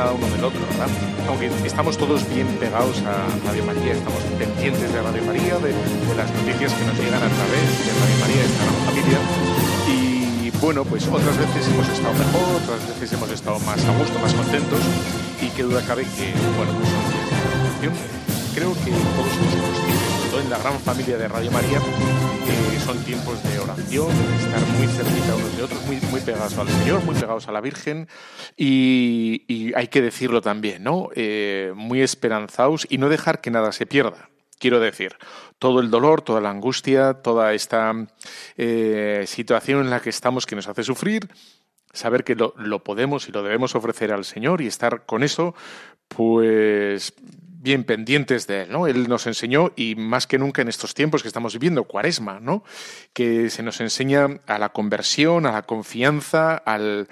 Nada uno del otro, ¿verdad? Aunque estamos todos bien pegados a Radio María, estamos pendientes de Radio María, de, las noticias que nos llegan a través de Radio María, esta gran familia. Y bueno, pues otras veces hemos estado mejor, otras veces hemos estado más a gusto, más contentos. Y qué duda cabe que, bueno, pues. Creo que todos somos conscientes, en la gran familia de Radio María, eh, son tiempos de oración, de estar muy cerquita unos de otros, muy, muy pegados al Señor, muy pegados a la Virgen y, y hay que decirlo también, ¿no? Eh, muy esperanzados y no dejar que nada se pierda. Quiero decir, todo el dolor, toda la angustia, toda esta eh, situación en la que estamos que nos hace sufrir, saber que lo, lo podemos y lo debemos ofrecer al Señor y estar con eso, pues bien pendientes de él, ¿no? Él nos enseñó, y más que nunca en estos tiempos que estamos viviendo, cuaresma, ¿no? Que se nos enseña a la conversión, a la confianza, al,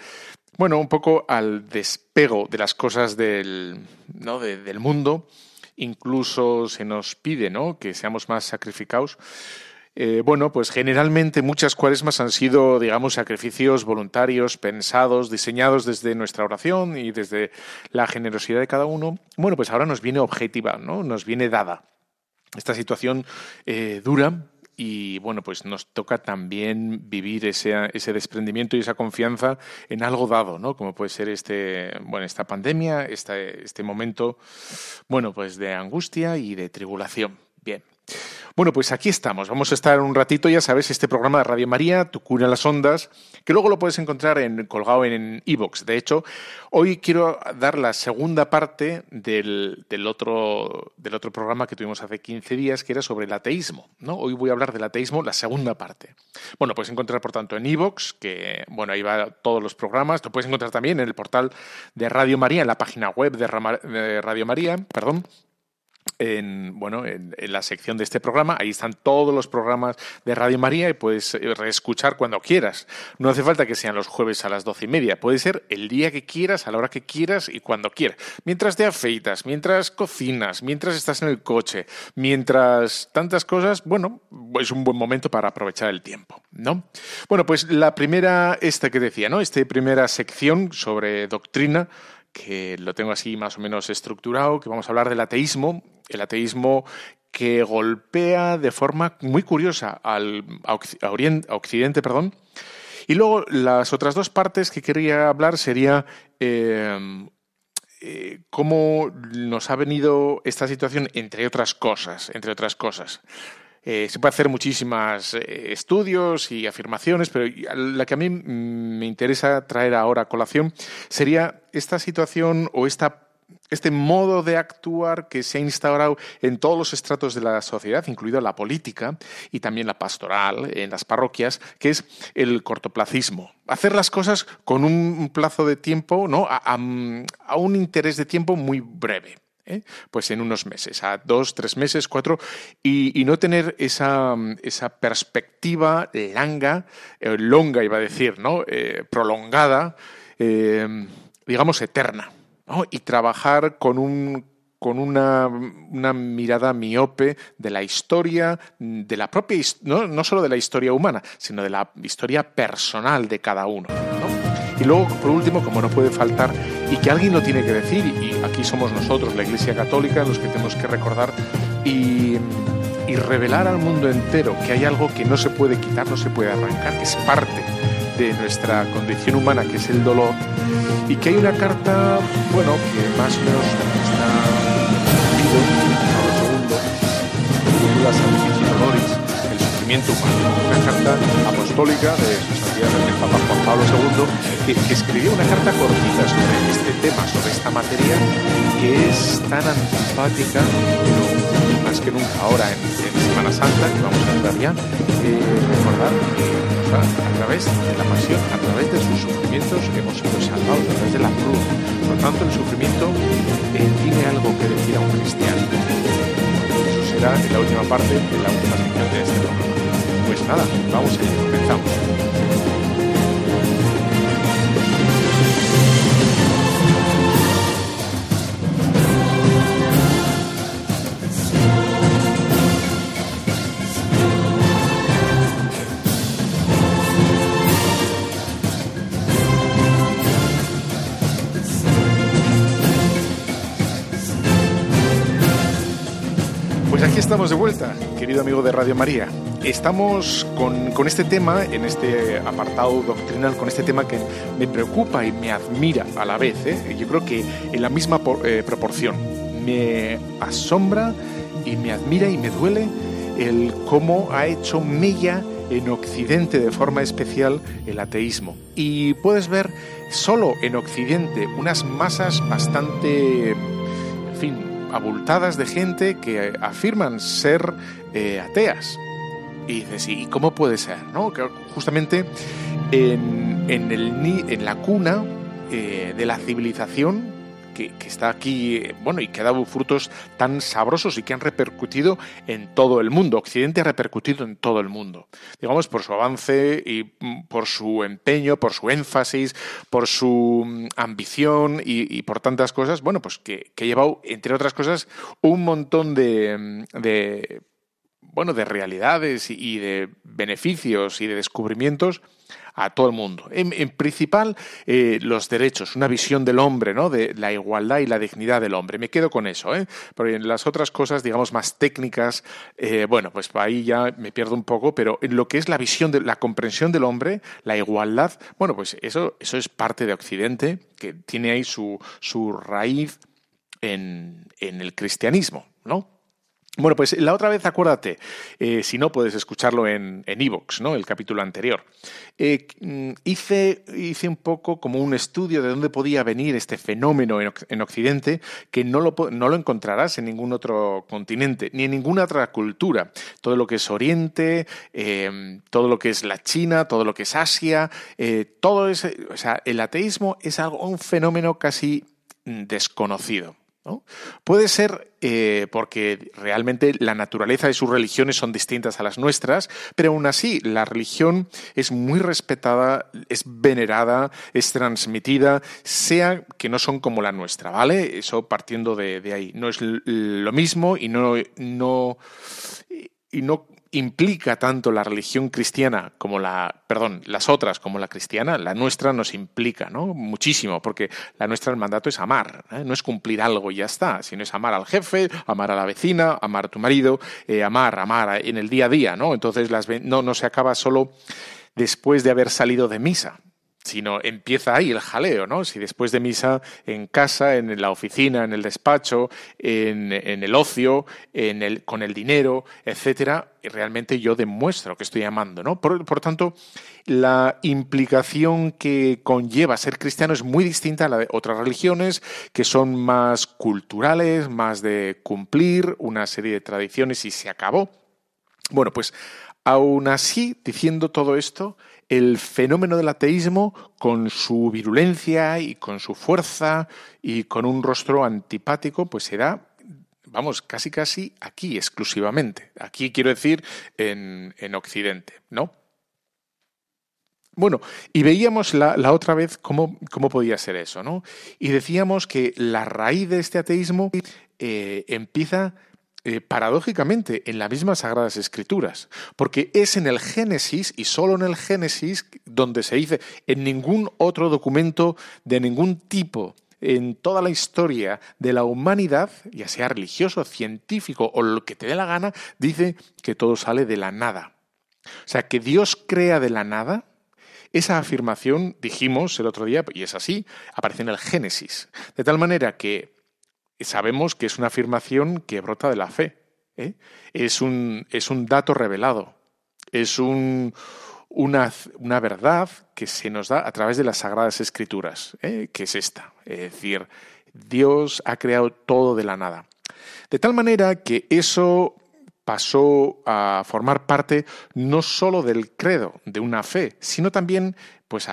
bueno, un poco al despego de las cosas del, ¿no? De, del mundo. Incluso se nos pide, ¿no? Que seamos más sacrificados. Eh, bueno, pues generalmente muchas cuaresmas han sido, digamos, sacrificios voluntarios, pensados, diseñados desde nuestra oración y desde la generosidad de cada uno. Bueno, pues ahora nos viene objetiva, ¿no? Nos viene dada esta situación eh, dura y bueno, pues nos toca también vivir ese, desprendimiento y esa confianza en algo dado, ¿no? Como puede ser este, bueno, esta pandemia, este, este momento, bueno, pues de angustia y de tribulación. Bien. Bueno, pues aquí estamos. Vamos a estar un ratito, ya sabes, este programa de Radio María, Tu cura en las ondas, que luego lo puedes encontrar en, colgado en iVoox. de hecho, hoy quiero dar la segunda parte del, del, otro, del otro programa que tuvimos hace 15 días, que era sobre el ateísmo. ¿no? Hoy voy a hablar del ateísmo, la segunda parte. Bueno, puedes encontrar, por tanto, en iVoox, que, bueno, ahí va todos los programas. Lo puedes encontrar también en el portal de Radio María, en la página web de Radio María, perdón, en, bueno, en, la sección de este programa. Ahí están todos los programas de Radio María y puedes reescuchar cuando quieras. No hace falta que sean los jueves a las doce y media. Puede ser el día que quieras, a la hora que quieras y cuando quieras. Mientras te afeitas, mientras cocinas, mientras estás en el coche, mientras tantas cosas, bueno, es un buen momento para aprovechar el tiempo, ¿no? Bueno, pues la primera, esta que decía, ¿no? Esta primera sección sobre doctrina que lo tengo así más o menos estructurado, que vamos a hablar del ateísmo, el ateísmo que golpea de forma muy curiosa al, a, Oriente, Occidente, perdón. Y luego las otras dos partes que quería hablar sería eh, eh, cómo nos ha venido esta situación, entre otras cosas, entre otras cosas. Eh, se puede hacer muchísimos eh, estudios y afirmaciones, pero la que a mí me interesa traer ahora a colación sería esta situación o este modo de actuar que se ha instaurado en todos los estratos de la sociedad, incluido la política y también la pastoral, en las parroquias, que es el cortoplacismo. Hacer las cosas con un plazo de tiempo, ¿no? a un interés de tiempo muy breve. ¿Eh? pues en unos meses, a dos, tres meses, cuatro, y, no tener esa, esa perspectiva langa, eh, longa iba a decir, ¿no? Eh, prolongada, digamos eterna, y trabajar con un con una, una, mirada miope de la historia, de la propia, no, no solo de la historia humana, sino de la historia personal de cada uno. ¿no? Y luego, por último, como no puede faltar, y que alguien lo tiene que decir, y aquí somos nosotros, la Iglesia Católica, los que tenemos que recordar y, y revelar al mundo entero que hay algo que no se puede quitar, no se puede arrancar, que es parte de nuestra condición humana, que es el dolor, y que hay una carta, bueno, que más o menos está segundo, el sufrimiento humano, una carta apostólica de su santidad el Papa Pablo II, que, escribió una carta cortita sobre este tema, sobre esta materia, que es tan antipática, pero más que nunca ahora en, Semana Santa, que vamos a entrar ya, eh, recordar que a través de la pasión, a través de sus sufrimientos hemos sido salvados, a través de la cruz. Por lo tanto, el sufrimiento eh, tiene algo que decir a un cristiano. Eso será en la última parte, en la última sección de este programa. Pues nada, vamos a ir, comenzamos. Estamos de vuelta, querido amigo de Radio María. Estamos con, este tema, en este apartado doctrinal, con este tema que me preocupa y me admira a la vez. ¿eh? Yo creo que en la misma eh, proporción. Me asombra y me admira y me duele el cómo ha hecho mella en Occidente de forma especial el ateísmo. Y puedes ver solo en Occidente unas masas bastante, en fin, abultadas de gente que afirman ser eh, ateas. Y dices, ¿y cómo puede ser? ¿no? Que justamente en, en, el, en la cuna eh, de la civilización que, está aquí, bueno, y que ha dado frutos tan sabrosos y que han repercutido en todo el mundo. Occidente ha repercutido en todo el mundo. Digamos, por su avance y mm, por su empeño, por su énfasis, por su mm, ambición y, por tantas cosas, bueno, pues que, ha llevado, entre otras cosas, un montón de, mm, de bueno, de realidades y de beneficios y de descubrimientos a todo el mundo. En, principal, eh, los derechos, una visión del hombre, ¿no? De la igualdad y la dignidad del hombre. Me quedo con eso, ¿eh? Pero en las otras cosas, digamos, más técnicas, eh, bueno, pues ahí ya me pierdo un poco, pero en lo que es la visión de la comprensión del hombre, la igualdad, bueno, pues eso, eso es parte de Occidente, que tiene ahí su, su raíz en, en el cristianismo, ¿no? Bueno, pues la otra vez acuérdate, eh, si no puedes escucharlo en Evox, ¿no? El capítulo anterior. Eh, mm, hice, hice un poco como un estudio de dónde podía venir este fenómeno en, Occidente, que no lo, no lo encontrarás en ningún otro continente, ni en ninguna otra cultura. Todo lo que es Oriente, em, todo lo que es la China, todo lo que es Asia, eh, todo ese, o sea, el ateísmo es algo, un fenómeno casi mm, desconocido. Puede ser eh, porque realmente la naturaleza de sus religiones son distintas a las nuestras, pero aún así la religión es muy respetada, es venerada, es transmitida, sea que no son como la nuestra, ¿vale? Eso partiendo de, de ahí. No es lo mismo y no, no, y no implica tanto la religión cristiana como la, perdón, las otras como la cristiana, la nuestra nos implica, ¿no? Muchísimo, porque la nuestra el mandato es amar, ¿eh? no es cumplir algo y ya está, sino es amar al jefe, amar a la vecina, amar a tu marido, eh, amar, amar en el día a día, ¿no? Entonces las, no, no se acaba solo después de haber salido de misa, sino empieza ahí el jaleo, ¿no? Si después de misa en casa, en la oficina, en el despacho, en, el ocio, en el, con el dinero, etcétera, realmente yo demuestro que estoy amando, ¿no? Por, por, tanto, la implicación que conlleva ser cristiano es muy distinta a la de otras religiones que son más culturales, más de cumplir una serie de tradiciones y se acabó. Bueno, pues aún así, diciendo todo esto, el fenómeno del ateísmo, con su virulencia y con su fuerza y con un rostro antipático, pues se da, vamos, casi casi aquí exclusivamente. Aquí quiero decir en, Occidente, ¿no? Bueno, y veíamos la, otra vez cómo, cómo, podía ser eso, ¿no? Y decíamos que la raíz de este ateísmo eh, empieza eh, paradójicamente en las mismas Sagradas Escrituras, porque es en el Génesis y solo en el Génesis donde se dice, en ningún otro documento de ningún tipo en toda la historia de la humanidad, ya sea religioso, científico o lo que te dé la gana, dice que todo sale de la nada. O sea, que Dios crea de la nada, esa afirmación, dijimos el otro día, y es así, aparece en el Génesis. De tal manera que sabemos que es una afirmación que brota de la fe. ¿eh? Es, un, es, un, dato revelado. Es un, una, una, verdad que se nos da a través de las Sagradas Escrituras, ¿eh? que es esta. Es decir, Dios ha creado todo de la nada. De tal manera que eso pasó a formar parte no solo del credo, de una fe, sino también pues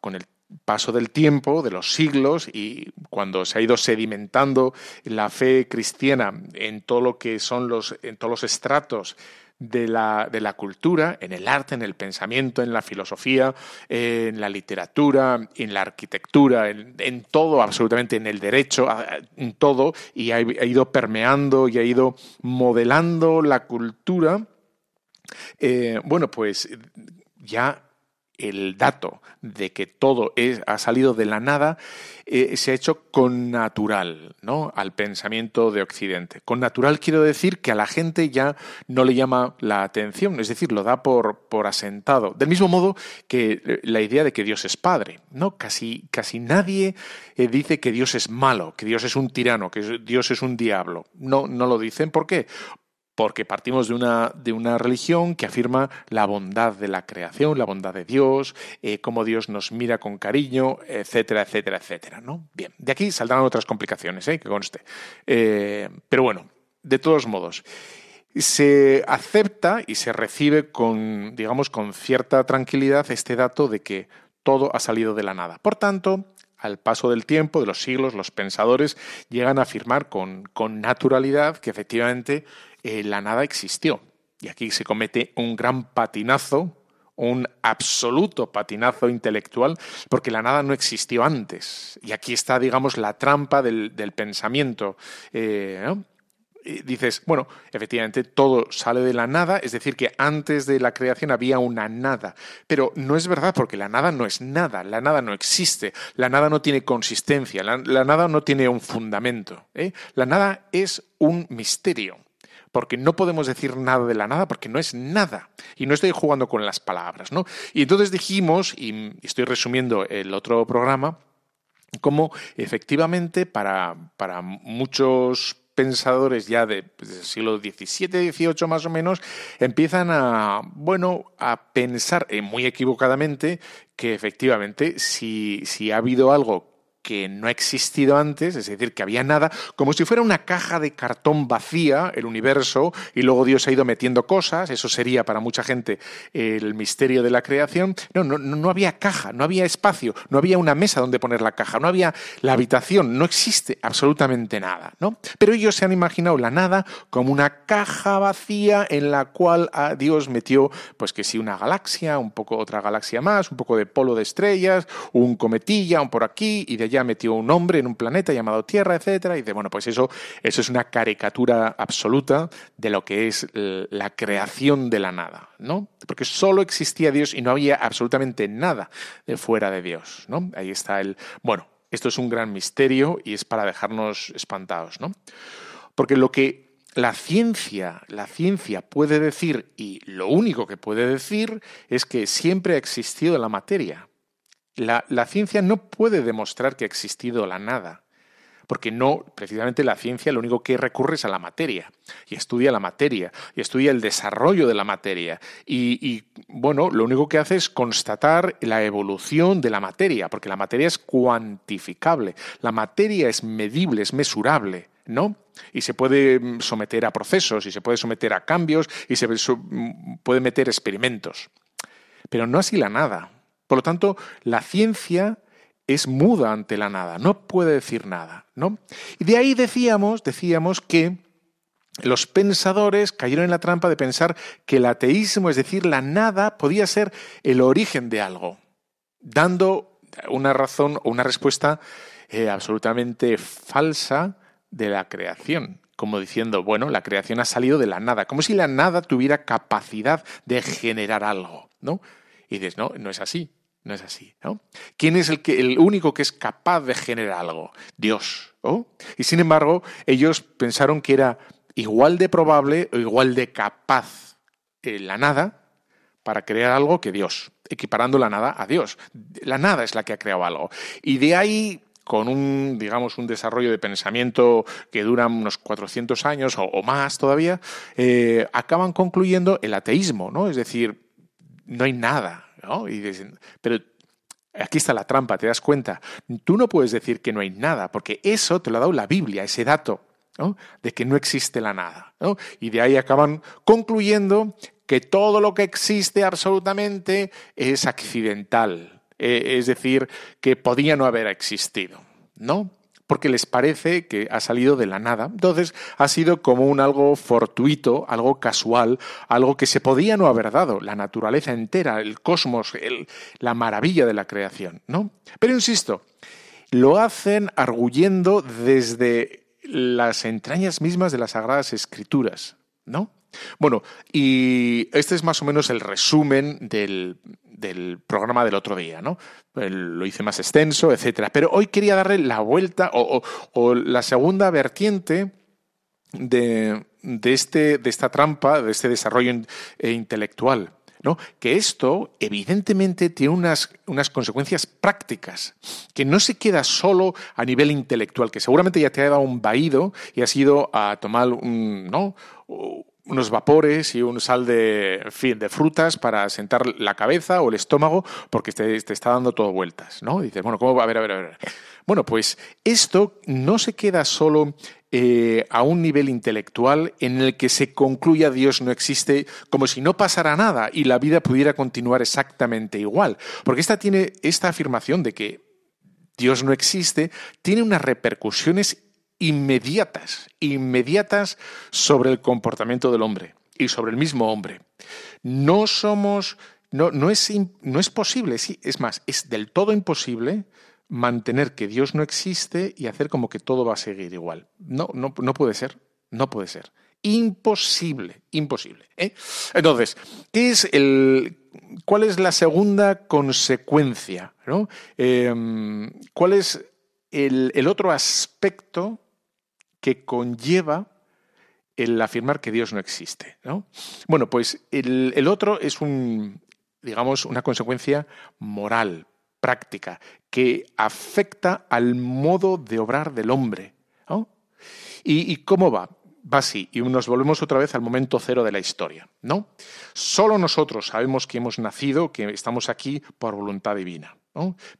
con el paso del tiempo, de los siglos, y cuando se ha ido sedimentando la fe cristiana en todo lo que son los, en todos los estratos de la, de la, cultura, en el arte, en el pensamiento, en la filosofía, en la literatura, en la arquitectura, en, todo, absolutamente, en el derecho, en todo, y ha, ido permeando y ha ido modelando la cultura. Eh, bueno, pues ya el dato de que todo ha salido de la nada eh, se ha hecho con natural, ¿no? Al pensamiento de Occidente. Con natural quiero decir que a la gente ya no le llama la atención, es decir, lo da por, por asentado. Del mismo modo que eh, la idea de que Dios es padre, ¿no? Casi, casi nadie eh, dice que Dios es malo, que Dios es un tirano, que Dios es un diablo. No, no lo dicen. ¿Por qué? Porque partimos de una, de una, religión que afirma la bondad de la creación, la bondad de Dios, eh, cómo Dios nos mira con cariño, etcétera, etcétera, etcétera. ¿no? Bien, de aquí saldrán otras complicaciones, ¿eh? que conste. Eh, pero bueno, de todos modos, se acepta y se recibe con, digamos, con cierta tranquilidad este dato de que todo ha salido de la nada. Por tanto, al paso del tiempo, de los siglos, los pensadores llegan a afirmar con, con naturalidad que efectivamente eh, la nada existió. Y aquí se comete un gran patinazo, un absoluto patinazo intelectual, porque la nada no existió antes. Y aquí está, digamos, la trampa del, pensamiento. Eh, dices, bueno, efectivamente todo sale de la nada, es decir, que antes de la creación había una nada, pero no es verdad porque la nada no es nada, la nada no existe, la nada no tiene consistencia, la, nada no tiene un fundamento, ¿eh? la nada es un misterio porque no podemos decir nada de la nada porque no es nada. Y no estoy jugando con las palabras, ¿no? Y entonces dijimos, y estoy resumiendo el otro programa, cómo efectivamente para, para muchos pensadores ya de, pues, del siglo XVII, XVIII más o menos, empiezan a, bueno, a pensar eh, muy equivocadamente que efectivamente si, si ha habido algo que no ha existido antes, es decir, que había nada, como si fuera una caja de cartón vacía, el universo, y luego Dios ha ido metiendo cosas, eso sería para mucha gente el misterio de la creación. No, no, no había caja, no había espacio, no había una mesa donde poner la caja, no había la habitación, no existe absolutamente nada, ¿no? Pero ellos se han imaginado la nada como una caja vacía en la cual Dios metió, pues que sí, una galaxia, un poco otra galaxia más, un poco de polo de estrellas, un cometilla, un por aquí, y de metió un hombre en un planeta llamado Tierra, etcétera, y dice, bueno, pues eso, eso es una caricatura absoluta de lo que es la creación de la nada, ¿no? Porque solo existía Dios y no había absolutamente nada de fuera de Dios, ¿no? Ahí está el, bueno, esto es un gran misterio y es para dejarnos espantados, ¿no? Porque lo que la ciencia, la ciencia puede decir, y lo único que puede decir, es que siempre ha existido la materia. La, ciencia no puede demostrar que ha existido la nada, porque no, precisamente la ciencia lo único que recurre es a la materia, y estudia la materia, y estudia el desarrollo de la materia, y, bueno, lo único que hace es constatar la evolución de la materia, porque la materia es cuantificable, la materia es medible, es mesurable, ¿no? Y se puede someter a procesos, y se puede someter a cambios, y se puede meter experimentos. Pero no así la nada. Por lo tanto, la ciencia es muda ante la nada, no puede decir nada, ¿no? Y de ahí decíamos, decíamos que los pensadores cayeron en la trampa de pensar que el ateísmo, es decir, la nada, podía ser el origen de algo, dando una razón o una respuesta eh, absolutamente falsa de la creación como diciendo, bueno, la creación ha salido de la nada, como si la nada tuviera capacidad de generar algo, ¿no? Y dices, no, no es así, no es así, ¿no? ¿Quién es el, que, el único que es capaz de generar algo? Dios. Y sin embargo, ellos pensaron que era igual de probable o igual de capaz en la nada para crear algo que Dios, equiparando la nada a Dios. La nada es la que ha creado algo. Y de ahí con un, digamos, un desarrollo de pensamiento que dura unos 400 años o, más todavía, eh, acaban concluyendo el ateísmo, ¿no? Es decir, no hay nada, ¿no? Y pero aquí está la trampa, te das cuenta. Tú no puedes decir que no hay nada, porque eso te lo ha dado la Biblia, ese dato. De que no existe la nada, ¿no? Y de ahí acaban concluyendo que todo lo que existe absolutamente es accidental, eh, es decir, que podía no haber existido, ¿no? Porque les parece que ha salido de la nada. Entonces ha sido como un algo fortuito, algo casual, algo que se podía no haber dado, la naturaleza entera, el cosmos, la maravilla de la creación, ¿no? Pero insisto, lo hacen arguyendo desde las entrañas mismas de las Sagradas Escrituras, ¿no? Bueno, y este es más o menos el resumen del, programa del otro día, ¿no? lo hice más extenso, etcétera. Pero hoy quería darle la vuelta o, la segunda vertiente de, este, de esta trampa, de este desarrollo eh, intelectual. ¿no? Que esto, evidentemente, tiene unas, unas, consecuencias prácticas, que no se queda solo a nivel intelectual, que seguramente ya te ha dado un vaído y has ido a tomar un, ¿no? Unos vapores y un sal de, fin, de frutas para sentar la cabeza o el estómago porque te, está dando todo vueltas, ¿no? dices, bueno, ¿cómo va? A ver, a ver, a ver. Bueno, pues esto no se queda solo eh, a un nivel intelectual en el que se concluya Dios no existe como si no pasara nada y la vida pudiera continuar exactamente igual. Porque esta tiene esta afirmación de que Dios no existe, tiene unas repercusiones inmediatas, inmediatas sobre el comportamiento del hombre y sobre el mismo hombre. No somos, no, no, es, no es posible, sí, es más, es del todo imposible mantener que Dios no existe y hacer como que todo va a seguir igual. No, no, no puede ser, no puede ser. Imposible, imposible. ¿eh? Entonces, ¿qué es el, ¿cuál es la segunda consecuencia? ¿no? Em, ¿Cuál es el, el otro aspecto que conlleva el afirmar que Dios no existe. ¿no? Bueno, pues el, otro es un, digamos, una consecuencia moral, práctica, que afecta al modo de obrar del hombre. ¿Y, ¿Y, cómo va? Va así, y nos volvemos otra vez al momento cero de la historia. ¿no? Solo nosotros sabemos que hemos nacido, que estamos aquí por voluntad divina.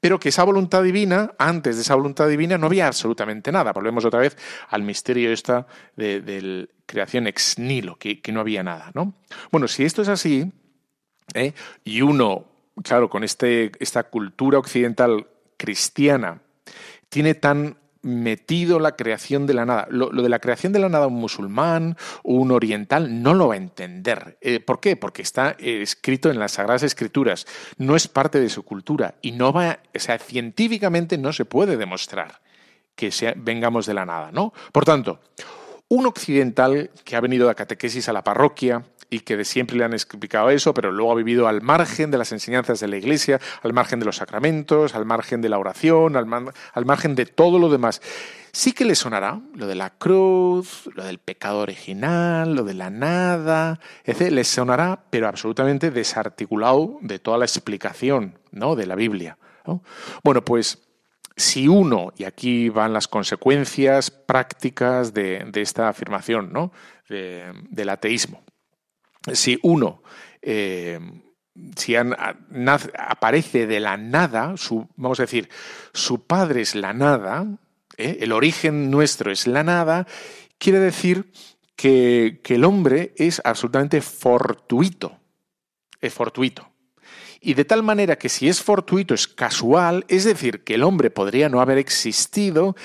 Pero que esa voluntad divina, antes de esa voluntad divina, no había absolutamente nada. Volvemos otra vez al misterio esta de, la creación ex nihilo, que, no había nada. ¿no? Bueno, si esto es así, ¿eh? y uno, claro, con este, esta cultura occidental cristiana, tiene tan metido la creación de la nada. Lo, de la creación de la nada un musulmán, un oriental, no lo va a entender. Eh, ¿Por qué? Porque está eh, escrito en las Sagradas Escrituras. No es parte de su cultura y no va, o sea, científicamente no se puede demostrar que vengamos de la nada, ¿no? Por tanto, un occidental que ha venido de catequesis a la parroquia, y que de siempre le han explicado eso, pero luego ha vivido al margen de las enseñanzas de la Iglesia, al margen de los sacramentos, al margen de la oración, al, margen de todo lo demás. Sí que le sonará lo de la cruz, lo del pecado original, lo de la nada, etc. Le sonará, pero absolutamente desarticulado de toda la explicación ¿no? de la Biblia. Bueno, pues si uno, y aquí van las consecuencias prácticas de, esta afirmación ¿no? del ateísmo, si uno eh, si aparece de la nada, su, vamos a decir, su padre es la nada, ¿eh? el origen nuestro es la nada, quiere decir que, el hombre es absolutamente fortuito, es fortuito. Y de tal manera que si es fortuito, es casual, es decir, que el hombre podría no haber existido,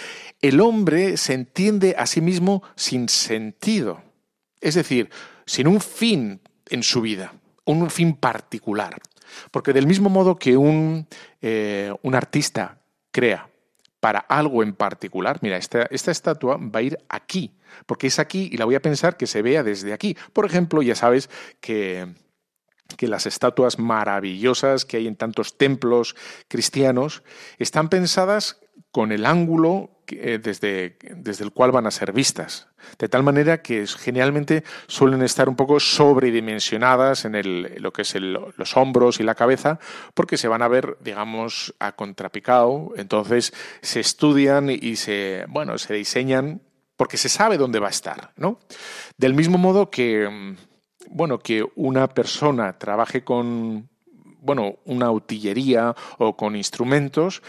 el hombre se entiende a sí mismo sin sentido. Es decir, sin un fin en su vida, un fin particular. Porque del mismo modo que un, eh, un artista crea para algo en particular. Mira, esta, esta estatua va a ir aquí, porque es aquí y la voy a pensar que se vea desde aquí. Por ejemplo, ya sabes que que las estatuas maravillosas que hay en tantos templos cristianos están pensadas con el ángulo eh, desde, desde, el cual van a ser vistas. De tal manera que generalmente suelen estar un poco sobredimensionadas en el, lo que es los hombros y la cabeza, porque se van a ver, digamos, a contrapicado. Entonces se estudian y se, bueno, se diseñan porque se sabe dónde va a estar, ¿no? Del mismo modo que, bueno, que una persona trabaje con, bueno, una utillería o con instrumentos,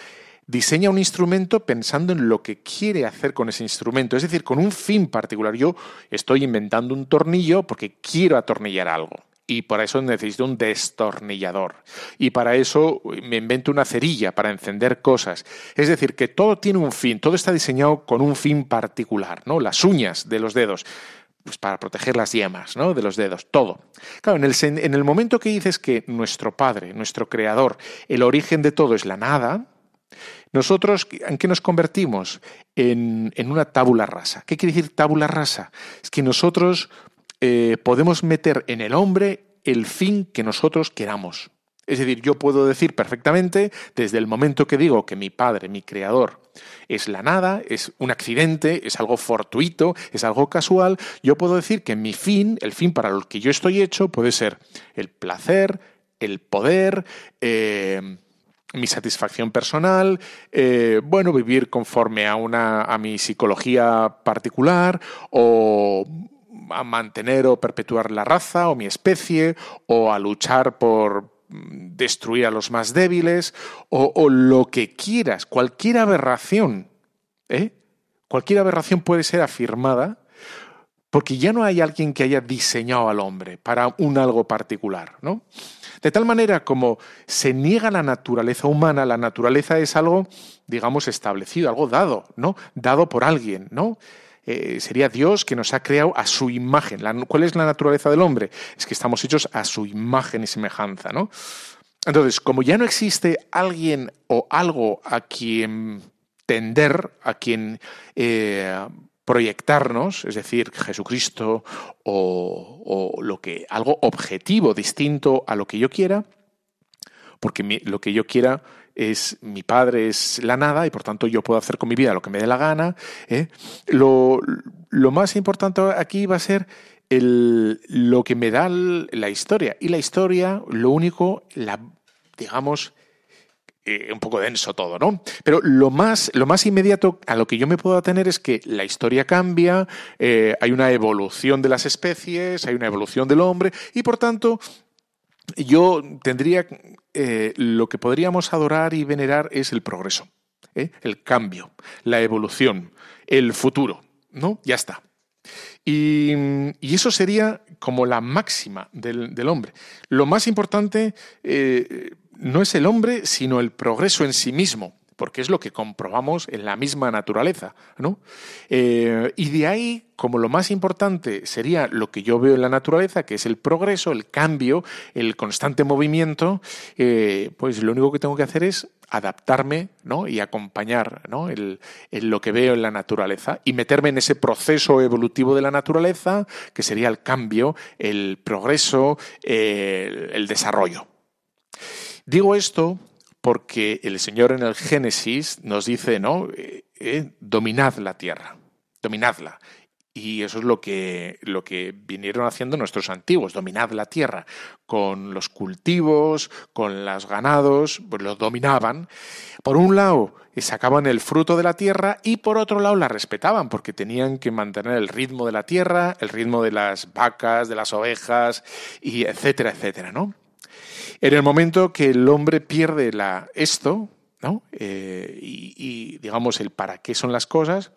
diseña un instrumento pensando en lo que quiere hacer con ese instrumento, es decir, con un fin particular. Yo estoy inventando un tornillo porque quiero atornillar algo. Y para eso necesito un destornillador. Y para eso me invento una cerilla para encender cosas. Es decir, que todo tiene un fin, todo está diseñado con un fin particular, ¿no? Las uñas de los dedos pues para proteger las yemas ¿no? de los dedos, todo. Claro, en el, en el momento que dices que nuestro Padre, nuestro Creador, el origen de todo es la nada, nosotros, ¿en qué nos convertimos? En, una tábula rasa. ¿Qué quiere decir tábula rasa? Es que nosotros eh, podemos meter en el hombre el fin que nosotros queramos. Es decir, yo puedo decir perfectamente, desde el momento que digo que mi padre, mi creador, es la nada, es un accidente, es algo fortuito, es algo casual, yo puedo decir que mi fin, el fin para el que yo estoy hecho, puede ser el placer, el poder, eh, mi satisfacción personal, eh, bueno, vivir conforme a, una, a mi psicología particular o a mantener o perpetuar la raza o mi especie o a luchar por destruir a los más débiles o, lo que quieras, cualquier aberración, ¿eh? cualquier aberración puede ser afirmada porque ya no hay alguien que haya diseñado al hombre para un algo particular, ¿no? De tal manera como se niega la naturaleza humana, la naturaleza es algo, digamos, establecido, algo dado, ¿no? Dado por alguien, ¿no? Eh, sería Dios que nos ha creado a su imagen. ¿Cuál es la naturaleza del hombre? Es que estamos hechos a su imagen y semejanza, ¿no? Entonces, como ya no existe alguien o algo a quien tender, a quien eh, proyectarnos, es decir, Jesucristo o, lo que algo objetivo distinto a lo que yo quiera, porque lo que yo quiera es mi padre es la nada y por tanto yo puedo hacer con mi vida lo que me dé la gana. ¿eh? Lo, más importante aquí va a ser el, lo que me da la historia. Y la historia, lo único, la, digamos, eh, un poco denso todo, ¿no? Pero lo más, lo más inmediato a lo que yo me puedo atener es que la historia cambia, eh, hay una evolución de las especies, hay una evolución del hombre, y por tanto, yo tendría eh, lo que podríamos adorar y venerar es el progreso, el cambio, la evolución, el futuro, ¿no? Ya está. Y, eso sería como la máxima del, hombre. Lo más importante no es el hombre, sino el progreso en sí mismo, porque es lo que comprobamos en la misma naturaleza. ¿no? Eh, y de ahí, como lo más importante sería lo que yo veo en la naturaleza, que es el progreso, el cambio, el constante movimiento, eh, pues lo único que tengo que hacer es adaptarme ¿no? y acompañar ¿no? lo que veo en la naturaleza y meterme en ese proceso evolutivo de la naturaleza, que sería el cambio, el progreso, el desarrollo. Digo esto porque el Señor en el Génesis nos dice, ¿no? Eh, eh, dominad la tierra, dominadla. Y eso es lo que, lo que vinieron haciendo nuestros antiguos, dominad la tierra. Con los cultivos, con los ganados, pues lo dominaban. Por un lado, sacaban el fruto de la tierra y por otro lado la respetaban porque tenían que mantener el ritmo de la tierra, el ritmo de las vacas, de las ovejas, y etcétera, etcétera, ¿no? En el momento que el hombre pierde esto, ¿no? Eh, y, digamos el para qué son las cosas,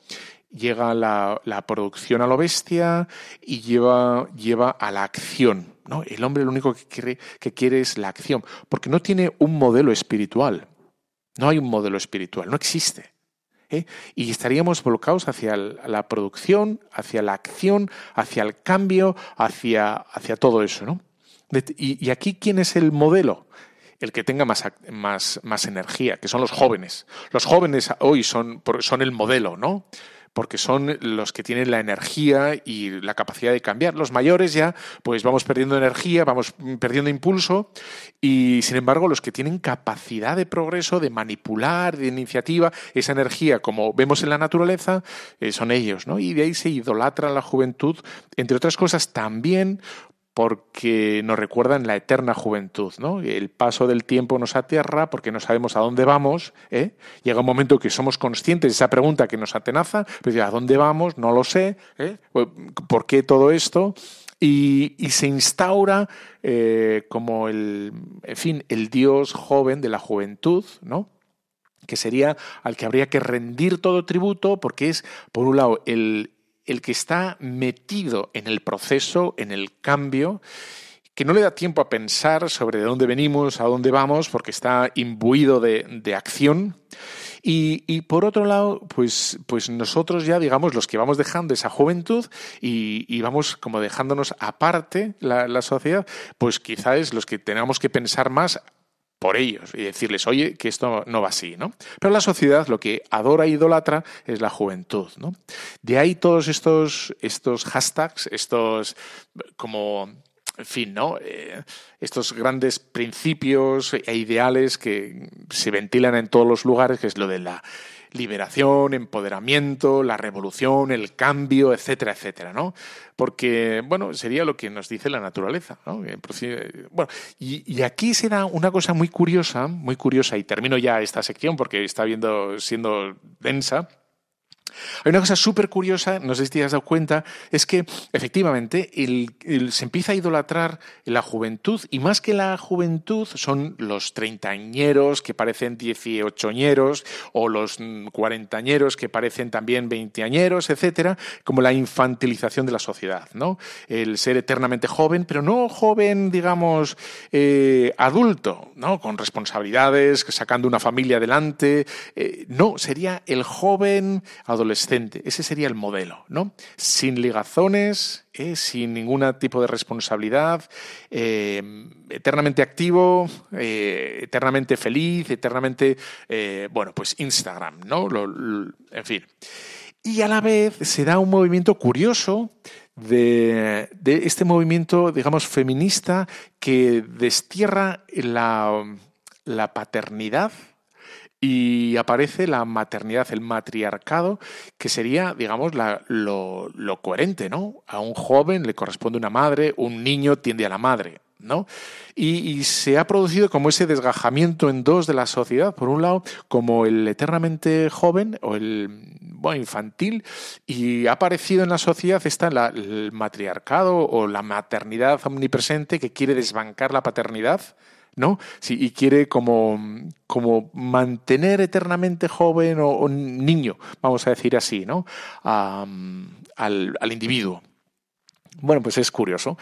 llega la, producción a lo bestia y lleva, lleva a la acción. ¿no? El hombre lo único que quiere, que quiere es la acción, porque no tiene un modelo espiritual. No hay un modelo espiritual, no existe. ¿eh? Y estaríamos volcados hacia la producción, hacia la acción, hacia el cambio, hacia, hacia todo eso. ¿no? Y, aquí, ¿quién es el modelo? el que tenga más, más, más energía, que son los jóvenes. Los jóvenes hoy son, son el modelo, ¿no? porque son los que tienen la energía y la capacidad de cambiar. Los mayores ya, pues vamos perdiendo energía, vamos perdiendo impulso y, sin embargo, los que tienen capacidad de progreso, de manipular, de iniciativa, esa energía, como vemos en la naturaleza, eh, son ellos, ¿no? Y de ahí se idolatra la juventud, entre otras cosas, también porque nos recuerdan la eterna juventud, ¿no? El paso del tiempo nos aterra porque no sabemos a dónde vamos, ¿eh? Llega un momento que somos conscientes de esa pregunta que nos atenaza, pues ¿a dónde vamos? No lo sé, ¿eh? ¿Por qué todo esto? Y, se instaura eh, como el, en fin, el Dios joven de la juventud, ¿no? que sería al que habría que rendir todo tributo, porque es, por un lado, el, el que está metido en el proceso, en el cambio, que no le da tiempo a pensar sobre de dónde venimos, a dónde vamos, porque está imbuido de, acción. Y, por otro lado, pues, pues nosotros ya, digamos, los que vamos dejando esa juventud y, vamos como dejándonos aparte la, la, sociedad, pues quizás los que tenemos que pensar más por ellos y decirles, oye, que esto no va así, ¿no? Pero la sociedad lo que adora e idolatra es la juventud, ¿no? De ahí todos estos, estos hashtags, estos como en fin, ¿no? Eh, estos grandes principios e ideales que se ventilan en todos los lugares, que es lo de la liberación, empoderamiento, la revolución, el cambio, etcétera, etcétera, ¿no? Porque, bueno, sería lo que nos dice la naturaleza, ¿no? Bueno, y, aquí se da una cosa muy curiosa, muy curiosa, y termino ya esta sección porque está viendo, siendo densa, hay una cosa súper curiosa, no sé si te has dado cuenta, es que efectivamente se empieza a idolatrar la juventud y más que la juventud son los treintañeros que parecen dieciochoñeros o los cuarentañeros que parecen también veinteañeros, etcétera, como la infantilización de la sociedad, ¿no? El ser eternamente joven, pero no joven, digamos, eh, adulto, ¿no? Con responsabilidades, sacando una familia adelante, eh, no, sería el joven adolescente Ese sería el modelo, ¿no? Sin ligazones, ¿eh? sin ningún tipo de responsabilidad, eh, eternamente activo, eh, eternamente feliz, eternamente, bueno, pues Instagram, ¿no? en fin. Y a la vez se da un movimiento curioso de, este movimiento, digamos, feminista que destierra la paternidad y aparece la maternidad, el matriarcado, que sería, digamos, lo, coherente, ¿no? A un joven le corresponde una madre, un niño tiende a la madre, ¿no? Y, se ha producido como ese desgajamiento en dos de la sociedad. Por un lado, como el eternamente joven o el bueno, infantil, y ha aparecido en la sociedad está el matriarcado o la maternidad omnipresente que quiere desbancar la paternidad ¿no? Sí, y quiere como, como mantener eternamente joven o, niño, vamos a decir así, ¿no? al, individuo. Bueno, pues es curioso.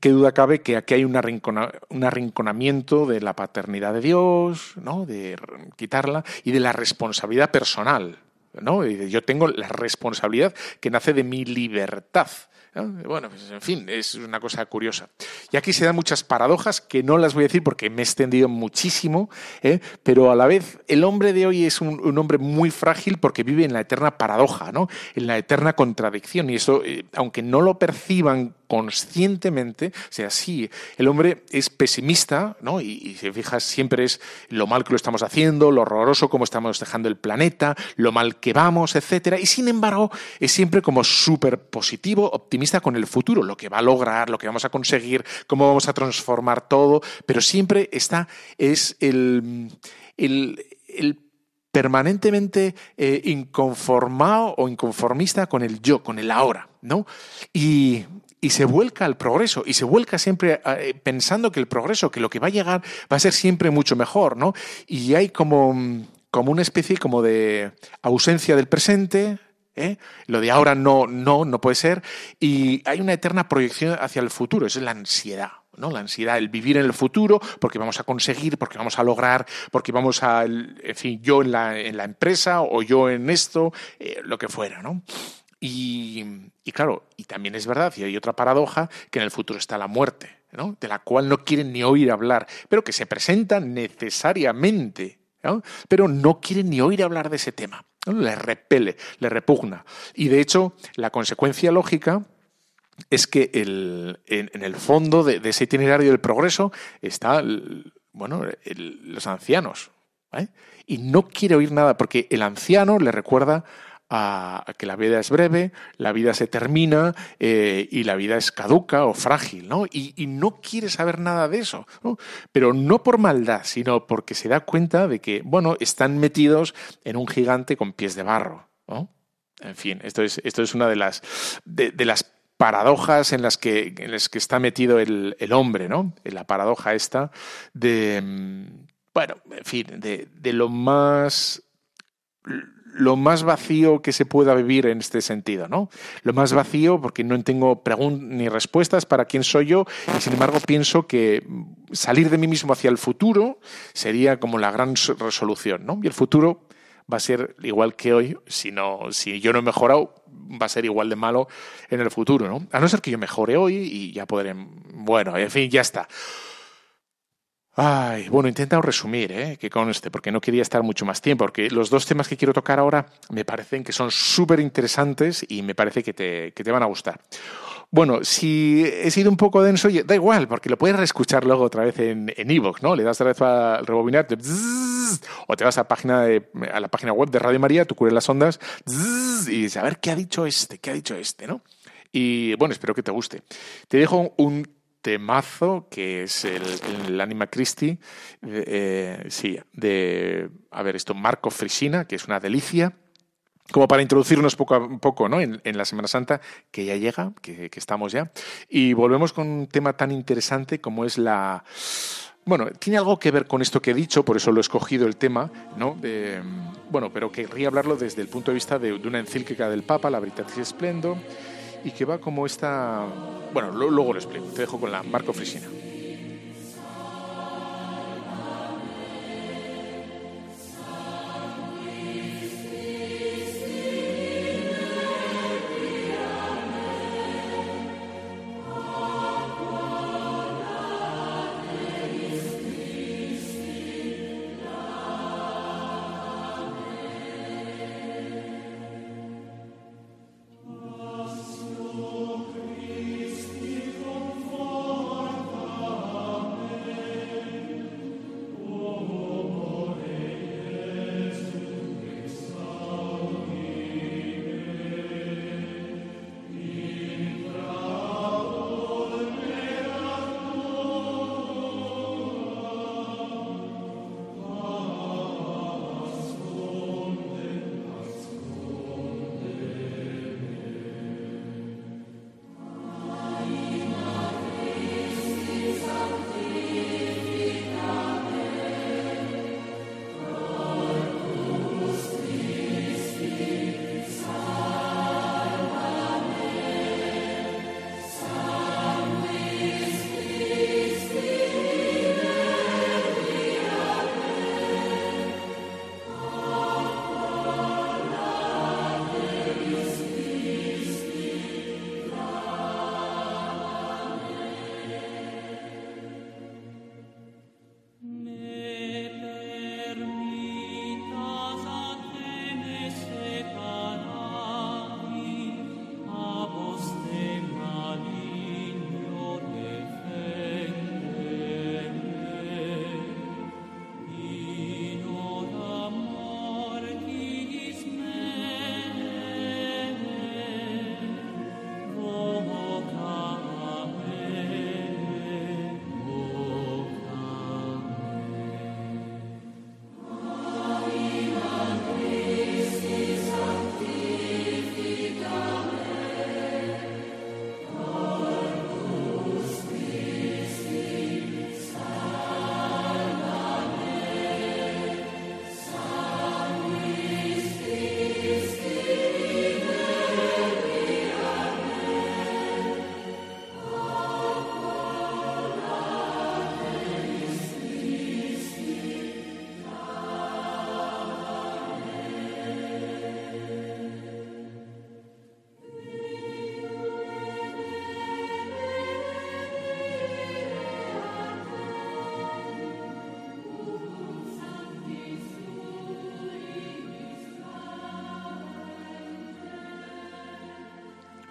Qué duda cabe que aquí hay un arrinconamiento de la paternidad de Dios, ¿no? De quitarla y de la responsabilidad personal, ¿no? Yo tengo la responsabilidad que nace de mi libertad. Bueno, pues en fin, es una cosa curiosa. Y aquí se dan muchas paradojas que no las voy a decir porque me he extendido muchísimo, ¿eh? pero a la vez el hombre de hoy es un, hombre muy frágil porque vive en la eterna paradoja, ¿no? en la eterna contradicción. Y eso, eh, aunque no lo perciban conscientemente, o sea, sí, el hombre es pesimista, ¿no? Y, si fijas, siempre es lo mal que lo estamos haciendo, lo horroroso como estamos dejando el planeta, lo mal que vamos, etcétera. Y sin embargo, es siempre como súper positivo, optimista con el futuro, lo que va a lograr, lo que vamos a conseguir, cómo vamos a transformar todo, pero siempre está, es el, el, permanentemente eh, inconformado o inconformista con el yo, con el ahora, ¿no? Y, y se vuelca al progreso y se vuelca siempre eh, pensando que el progreso, que lo que va a llegar va a ser siempre mucho mejor, ¿no? Y hay como, como una especie como de ausencia del presente, ¿eh? Lo de ahora no, no, no puede ser. Y hay una eterna proyección hacia el futuro, esa es la ansiedad. ¿no? La ansiedad, el vivir en el futuro, porque vamos a conseguir, porque vamos a lograr, porque vamos a, en fin, yo en la, en la empresa o yo en esto, eh, lo que fuera, ¿no? Y, claro, y también es verdad, y hay otra paradoja, que en el futuro está la muerte. de la cual no quieren ni oír hablar, pero que se presenta necesariamente, pero no quieren ni oír hablar de ese tema. Le repele, le repugna. Y de hecho, la consecuencia lógica es que en, el fondo de, ese itinerario del progreso está, bueno, los ancianos. Y no quiere oír nada porque el anciano le recuerda a, que la vida es breve, la vida se termina eh, y la vida es caduca o frágil, ¿no? Y, no quiere saber nada de eso, Pero no por maldad, sino porque se da cuenta de que, bueno, están metidos en un gigante con pies de barro, En fin, esto es, esto es una de las, de, las paradojas en las que, en las que está metido el, el, hombre, ¿no? En la paradoja esta de, mm, bueno, en fin, de, de lo más lo más vacío que se pueda vivir en este sentido, ¿no? Lo más vacío porque no tengo preguntas ni respuestas para quién soy yo y sin embargo pienso que salir de mí mismo hacia el futuro sería como la gran resolución, ¿no? Y el futuro va a ser igual que hoy, si, no, si yo no he mejorado, va a ser igual de malo en el futuro, ¿no? A no ser que yo mejore hoy y ya podré, bueno, en fin, ya está. Ay, bueno, he intentado resumir, ¿eh? que conste, porque no quería estar mucho más tiempo, porque los dos temas que quiero tocar ahora me parecen que son súper interesantes y me parece que te, que te, van a gustar. Bueno, si he sido un poco denso, da igual, porque lo puedes reescuchar luego otra vez en Evox, ¿no? Le das otra vez al rebobinar, o te vas a, página a la página web de Radio María, tú cubres las ondas, y dices, a ver qué ha dicho este, qué ha dicho este, ¿no? Y bueno, espero que te guste. Te dejo un temazo que es el, Anima Christi, eh, sí, de, a ver, esto, Marco Frisina, que es una delicia, como para introducirnos poco a poco ¿no? en, la Semana Santa, que ya llega, que, estamos ya. Y volvemos con un tema tan interesante como es la... Bueno, tiene algo que ver con esto que he dicho, por eso lo he escogido el tema, ¿no? De, bueno, pero querría hablarlo desde el punto de vista de, una encíclica del Papa, la Veritatis Splendor, y que va como esta... Bueno, luego lo explico, te dejo con la Marco Frisina.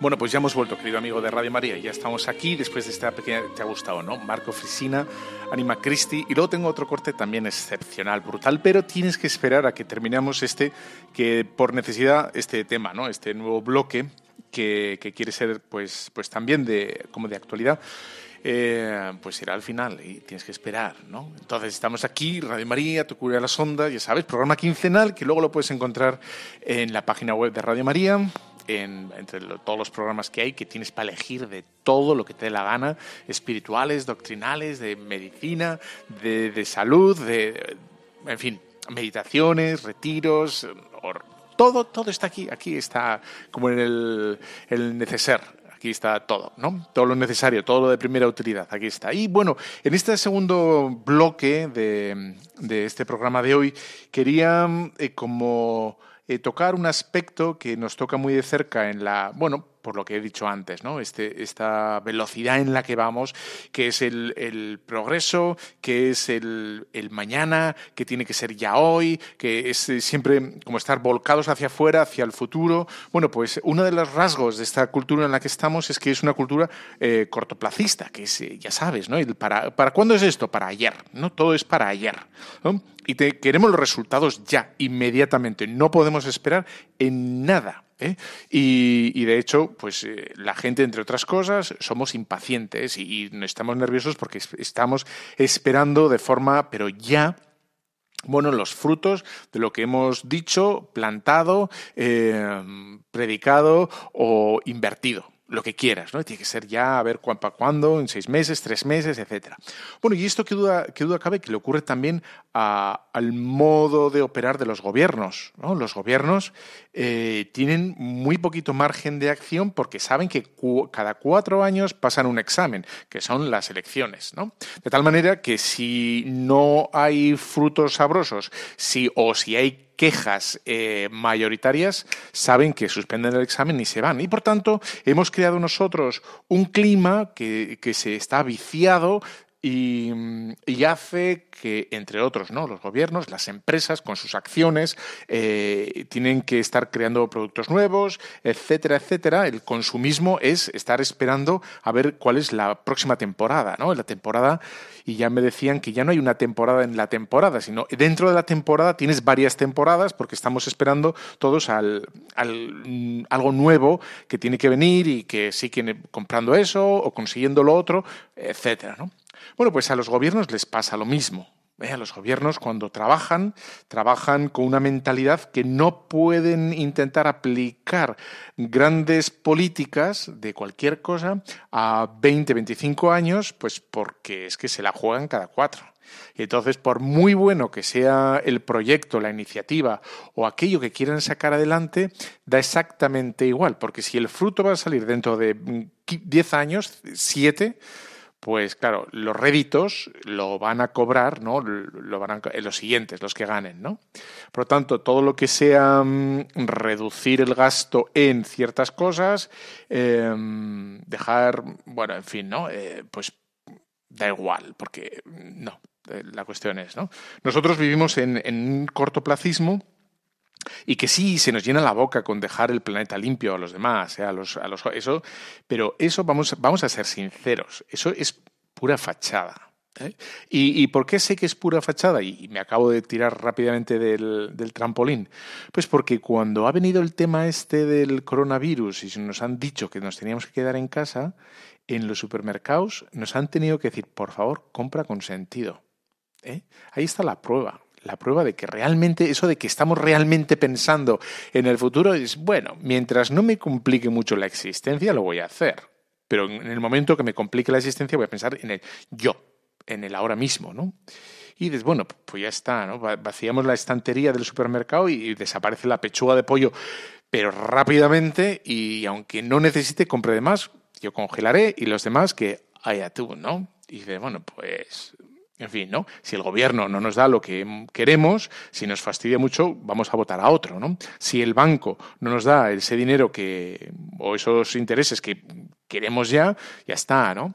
Bueno, pues ya hemos vuelto, querido amigo de Radio María. Ya estamos aquí después de esta pequeña. ¿Te ha gustado, no? Marco Frisina, Anima Christi. Y luego tengo otro corte también excepcional, brutal, pero tienes que esperar a que terminemos este, que por necesidad, este tema, ¿no? Este nuevo bloque que, quiere ser, pues, pues también de, como de actualidad. Eh, pues será al final y tienes que esperar, ¿no? Entonces estamos aquí, Radio María, Tu Cura de la Sonda, ya sabes, programa quincenal que luego lo puedes encontrar en la página web de Radio María, entre todos los programas que hay, que tienes para elegir de todo lo que te dé la gana, espirituales, doctrinales, de medicina, de, salud, de, en fin, meditaciones, retiros, todo, todo está aquí, aquí está como en el, el neceser, aquí está todo, ¿no? Todo lo necesario, todo lo de primera utilidad, aquí está. Y bueno, en este segundo bloque de, de este programa de hoy, quería eh, como eh, tocar un aspecto que nos toca muy de cerca en la, bueno, por lo que he dicho antes, ¿no? Este, esta velocidad en la que vamos, que es el, progreso, que es el, mañana, que tiene que ser ya hoy, que es siempre como estar volcados hacia afuera, hacia el futuro. Bueno, pues uno de los rasgos de esta cultura en la que estamos es que es una cultura eh, cortoplacista, que es, eh, ya sabes, ¿no? para, ¿Para cuándo es esto? Para ayer, ¿no? Todo es para ayer. Y te, queremos los resultados ya, inmediatamente. No podemos esperar en nada. ¿Eh? Y, de hecho, pues eh, la gente, entre otras cosas, somos impacientes y, estamos nerviosos porque estamos esperando de forma, pero ya, bueno, los frutos de lo que hemos dicho, plantado, eh, predicado o invertido lo que quieras, ¿no? Tiene que ser ya a ver para cuándo, en seis meses, tres meses, etcétera. Bueno, y esto que duda, que duda cabe que le ocurre también al modo de operar de los gobiernos. ¿no? Los gobiernos eh, tienen muy poquito margen de acción porque saben que cada cuatro años pasan un examen, que son las elecciones. ¿no? De tal manera que si no hay frutos sabrosos, si, o si hay quejas eh, mayoritarias saben que suspenden el examen y se van. Y por tanto, hemos creado nosotros un clima que, que se está viciado y, hace que, entre otros, ¿no? los gobiernos, las empresas, con sus acciones, eh, tienen que estar creando productos nuevos, etcétera, etcétera. El consumismo es estar esperando a ver cuál es la próxima temporada, ¿no? La temporada, y ya me decían que ya no hay una temporada en la temporada, sino dentro de la temporada tienes varias temporadas porque estamos esperando todos al, al algo nuevo que tiene que venir y que siguen comprando eso o consiguiendo lo otro, etcétera, ¿no? Bueno, pues a los gobiernos les pasa lo mismo. ¿eh? A los gobiernos cuando trabajan, trabajan con una mentalidad que no pueden intentar aplicar grandes políticas de cualquier cosa a 20, 25 años, pues porque es que se la juegan cada cuatro. Y entonces, por muy bueno que sea el proyecto, la iniciativa o aquello que quieran sacar adelante, da exactamente igual, porque si el fruto va a salir dentro de 10 años, 7, pues claro, los réditos lo van a cobrar, ¿no? Lo van a, los siguientes, los que ganen, ¿no? Por lo tanto, todo lo que sea mm, reducir el gasto en ciertas cosas, em, dejar, bueno, en fin, ¿no? Eh, pues da igual, porque no, eh, la cuestión es, ¿no? Nosotros vivimos en un cortoplacismo y que sí se nos llena la boca con dejar el planeta limpio a los demás, ¿eh? a los, a los, eso, pero eso vamos, vamos a ser sinceros, eso es pura fachada. ¿eh? ¿Y, por qué sé que es pura fachada? Y, me acabo de tirar rápidamente del, del, trampolín. Pues porque cuando ha venido el tema este del coronavirus y nos han dicho que nos teníamos que quedar en casa, en los supermercados nos han tenido que decir, por favor, compra con sentido. ¿eh? Ahí está la prueba la prueba de que realmente, eso de que estamos realmente pensando en el futuro es, bueno, mientras no me complique mucho la existencia, lo voy a hacer. Pero en el momento que me complique la existencia, voy a pensar en el yo, en el ahora mismo, ¿no? Y dices, bueno, pues ya está, ¿no? Vaciamos la estantería del supermercado y desaparece la pechuga de pollo, pero rápidamente y aunque no necesite, compre de más, yo congelaré y los demás que haya tú, ¿no? Y dices, bueno, pues en fin, ¿no? Si el gobierno no nos da lo que queremos, si nos fastidia mucho, vamos a votar a otro, ¿no? Si el banco no nos da ese dinero que o esos intereses que queremos ya, ya está, ¿no?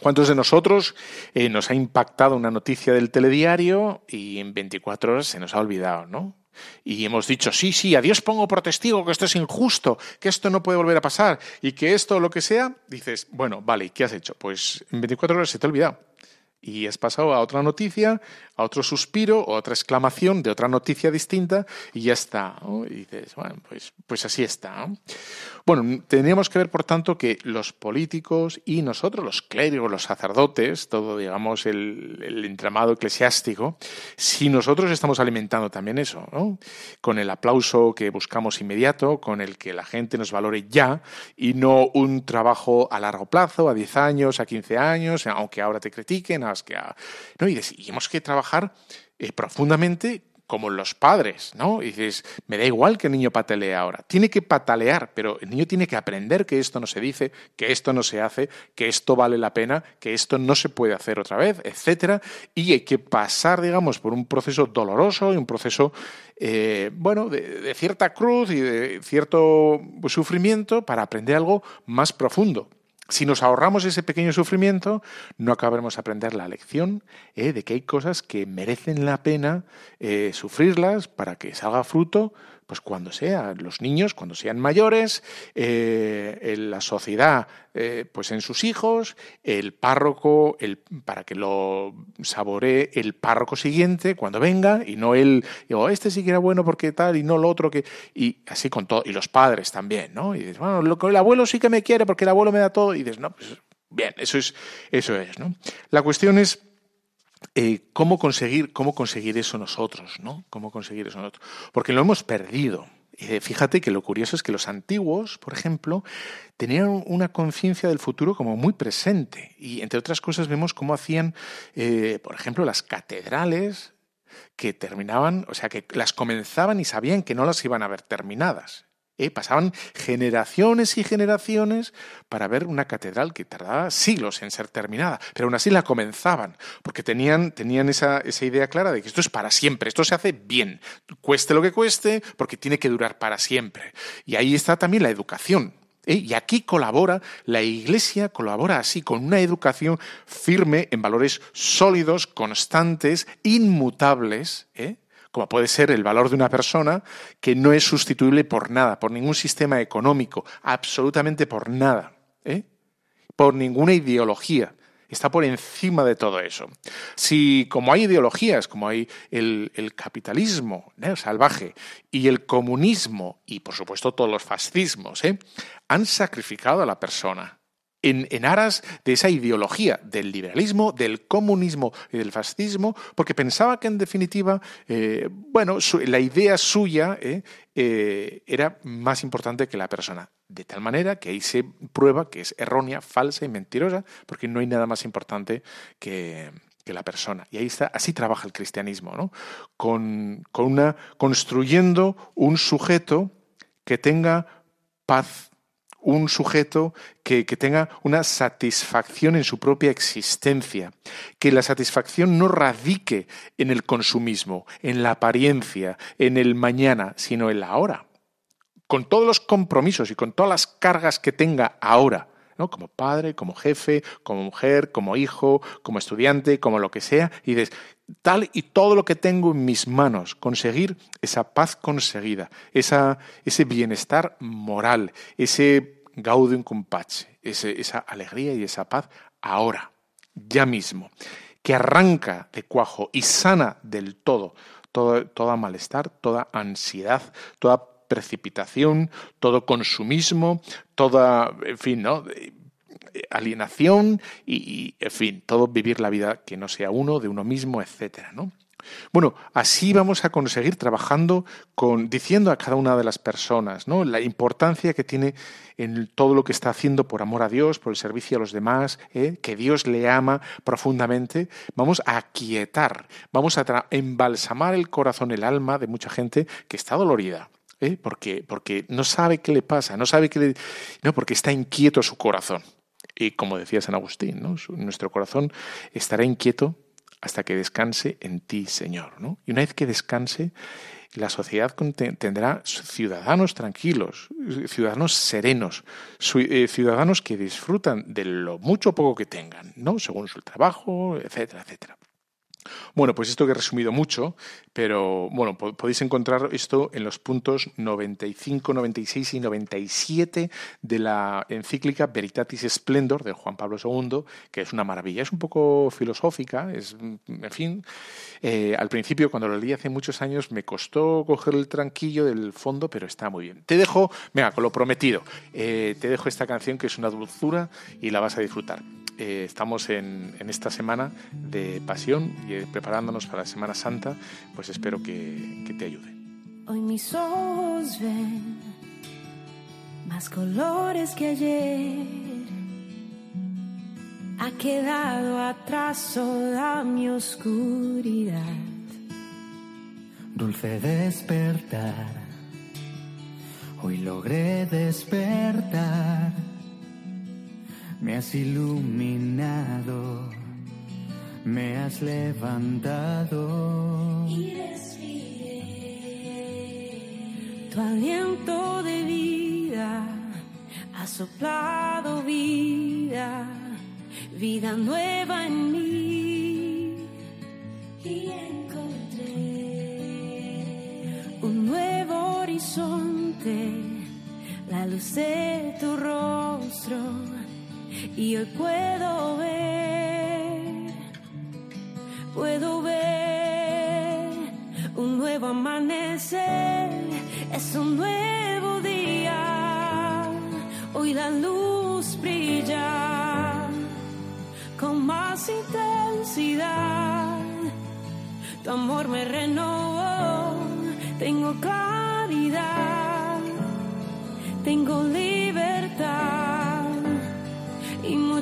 ¿Cuántos de nosotros eh, nos ha impactado una noticia del telediario y en 24 horas se nos ha olvidado, ¿no? Y hemos dicho, sí, sí, a Dios pongo por testigo que esto es injusto, que esto no puede volver a pasar y que esto, lo que sea, dices, bueno, vale, ¿y qué has hecho? Pues en 24 horas se te ha olvidado y has pasado a otra noticia, a otro suspiro, o otra exclamación de otra noticia distinta y ya está. Y dices, bueno, pues, pues así está. Bueno, tendríamos que ver, por tanto, que los políticos y nosotros, los clérigos, los sacerdotes, todo, digamos, el, el entramado eclesiástico, si nosotros estamos alimentando también eso, con el aplauso que buscamos inmediato, con el que la gente nos valore ya y no un trabajo a largo plazo, a 10 años, a 15 años, aunque ahora te critiquen, que ¿no? y, tenemos que trabajar eh, profundamente como los padres, ¿no? Y dices, me da igual que el niño patalee ahora. Tiene que patalear, pero el niño tiene que aprender que esto no se dice, que esto no se hace, que esto vale la pena, que esto no se puede hacer otra vez, etcétera. Y hay que pasar, digamos, por un proceso doloroso y un proceso, eh, bueno, de, cierta cruz y de cierto sufrimiento para aprender algo más profundo. Si nos ahorramos ese pequeño sufrimiento, no acabaremos de aprender la lección eh, de que hay cosas que merecen la pena eh, sufrirlas para que salga fruto pues cuando sea, los niños, cuando sean mayores, eh, en la sociedad, eh, pues en sus hijos, el párroco, el, para que lo saboree el párroco siguiente cuando venga, y no él, digo, este sí que era bueno porque tal, y no lo otro que. Y así con todo, y los padres también, ¿no? Y dices, bueno, lo, el abuelo sí que me quiere porque el abuelo me da todo, y dices, no, pues bien, eso es, eso es, ¿no? La cuestión es eh, ¿cómo, conseguir, ¿cómo conseguir eso nosotros? ¿no? ¿Cómo conseguir eso nosotros? Porque lo hemos perdido. Eh, fíjate que lo curioso es que los antiguos, por ejemplo, tenían una conciencia del futuro como muy presente. Y entre otras cosas vemos cómo hacían, eh, por ejemplo, las catedrales que terminaban, o sea, que las comenzaban y sabían que no las iban a ver terminadas. ¿Eh? pasaban generaciones y generaciones para ver una catedral que tardaba siglos en ser terminada, pero aún así la comenzaban, porque tenían, tenían esa, esa idea clara de que esto es para siempre, esto se hace bien, cueste lo que cueste, porque tiene que durar para siempre. Y ahí está también la educación. ¿eh? Y aquí colabora, la Iglesia colabora así, con una educación firme en valores sólidos, constantes, inmutables, ¿eh? Como puede ser el valor de una persona, que no es sustituible por nada, por ningún sistema económico, absolutamente por nada, ¿eh? por ninguna ideología. Está por encima de todo eso. Si, como hay ideologías, como hay el, capitalismo salvaje y el comunismo y, por supuesto, todos los fascismos, ¿eh? han sacrificado a la persona, en, aras de esa ideología del liberalismo, del comunismo y del fascismo, porque pensaba que en definitiva, eh, bueno, la idea suya eh, eh, era más importante que la persona. De tal manera que ahí se prueba que es errónea, falsa y mentirosa, porque no hay nada más importante que, la persona. Y ahí está, así trabaja el cristianismo, ¿no? Con, con una, construyendo un sujeto que tenga paz un sujeto que, tenga una satisfacción en su propia existencia, que la satisfacción no radique en el consumismo, en la apariencia, en el mañana, sino en la ahora, con todos los compromisos y con todas las cargas que tenga ahora, ¿no? como padre, como jefe, como mujer, como hijo, como estudiante, como lo que sea, y dices, tal y todo lo que tengo en mis manos, conseguir esa paz conseguida, esa, ese bienestar moral, ese gaudium cum pace, esa alegría y esa paz ahora, ya mismo, que arranca de cuajo y sana del todo, todo toda malestar, toda ansiedad, toda precipitación, todo consumismo, toda, en fin, ¿no? alienación y, en fin, todo vivir la vida que no sea uno, de uno mismo, etcétera, ¿no? Bueno, así vamos a conseguir trabajando con, diciendo a cada una de las personas, ¿no? La importancia que tiene en todo lo que está haciendo por amor a Dios, por el servicio a los demás, ¿eh? que Dios le ama profundamente. Vamos a aquietar, vamos a embalsamar el corazón, el alma de mucha gente que está dolorida. ¿Eh? Porque, porque no sabe qué le pasa, no sabe qué le... No, porque está inquieto su corazón. Y como decía San Agustín, ¿no? nuestro corazón estará inquieto hasta que descanse en ti, Señor. Y una vez que descanse, la sociedad tendrá ciudadanos tranquilos, ciudadanos serenos, eh, ciudadanos que disfrutan de lo mucho o poco que tengan, ¿no? según su trabajo, etcétera, etcétera. Bueno, pues esto que he resumido mucho, pero bueno, podéis encontrar esto en los puntos 95, 96 y 97 de la encíclica Veritatis Splendor de Juan Pablo II, que es una maravilla. Es un poco filosófica, es, en fin, eh, al principio cuando lo leí hace muchos años me costó coger el tranquillo del fondo, pero está muy bien. Te dejo, venga, con lo prometido, eh, te dejo esta canción que es una dulzura y la vas a disfrutar. Eh, estamos en, esta semana de pasión y eh, preparándonos para la Semana Santa, pues espero que, que te ayude. Hoy mis ojos ven más colores que ayer. Ha quedado atrás toda mi oscuridad. Dulce despertar, hoy logré despertar me has iluminado, me has levantado. Y respiré tu aliento de vida, ha soplado vida, vida nueva en mí. Y encontré un nuevo horizonte, la luz de tu rostro y hoy puedo ver, puedo ver un nuevo amanecer, es un nuevo día, hoy la luz brilla con más intensidad, tu amor me renovó, tengo claridad, tengo libertad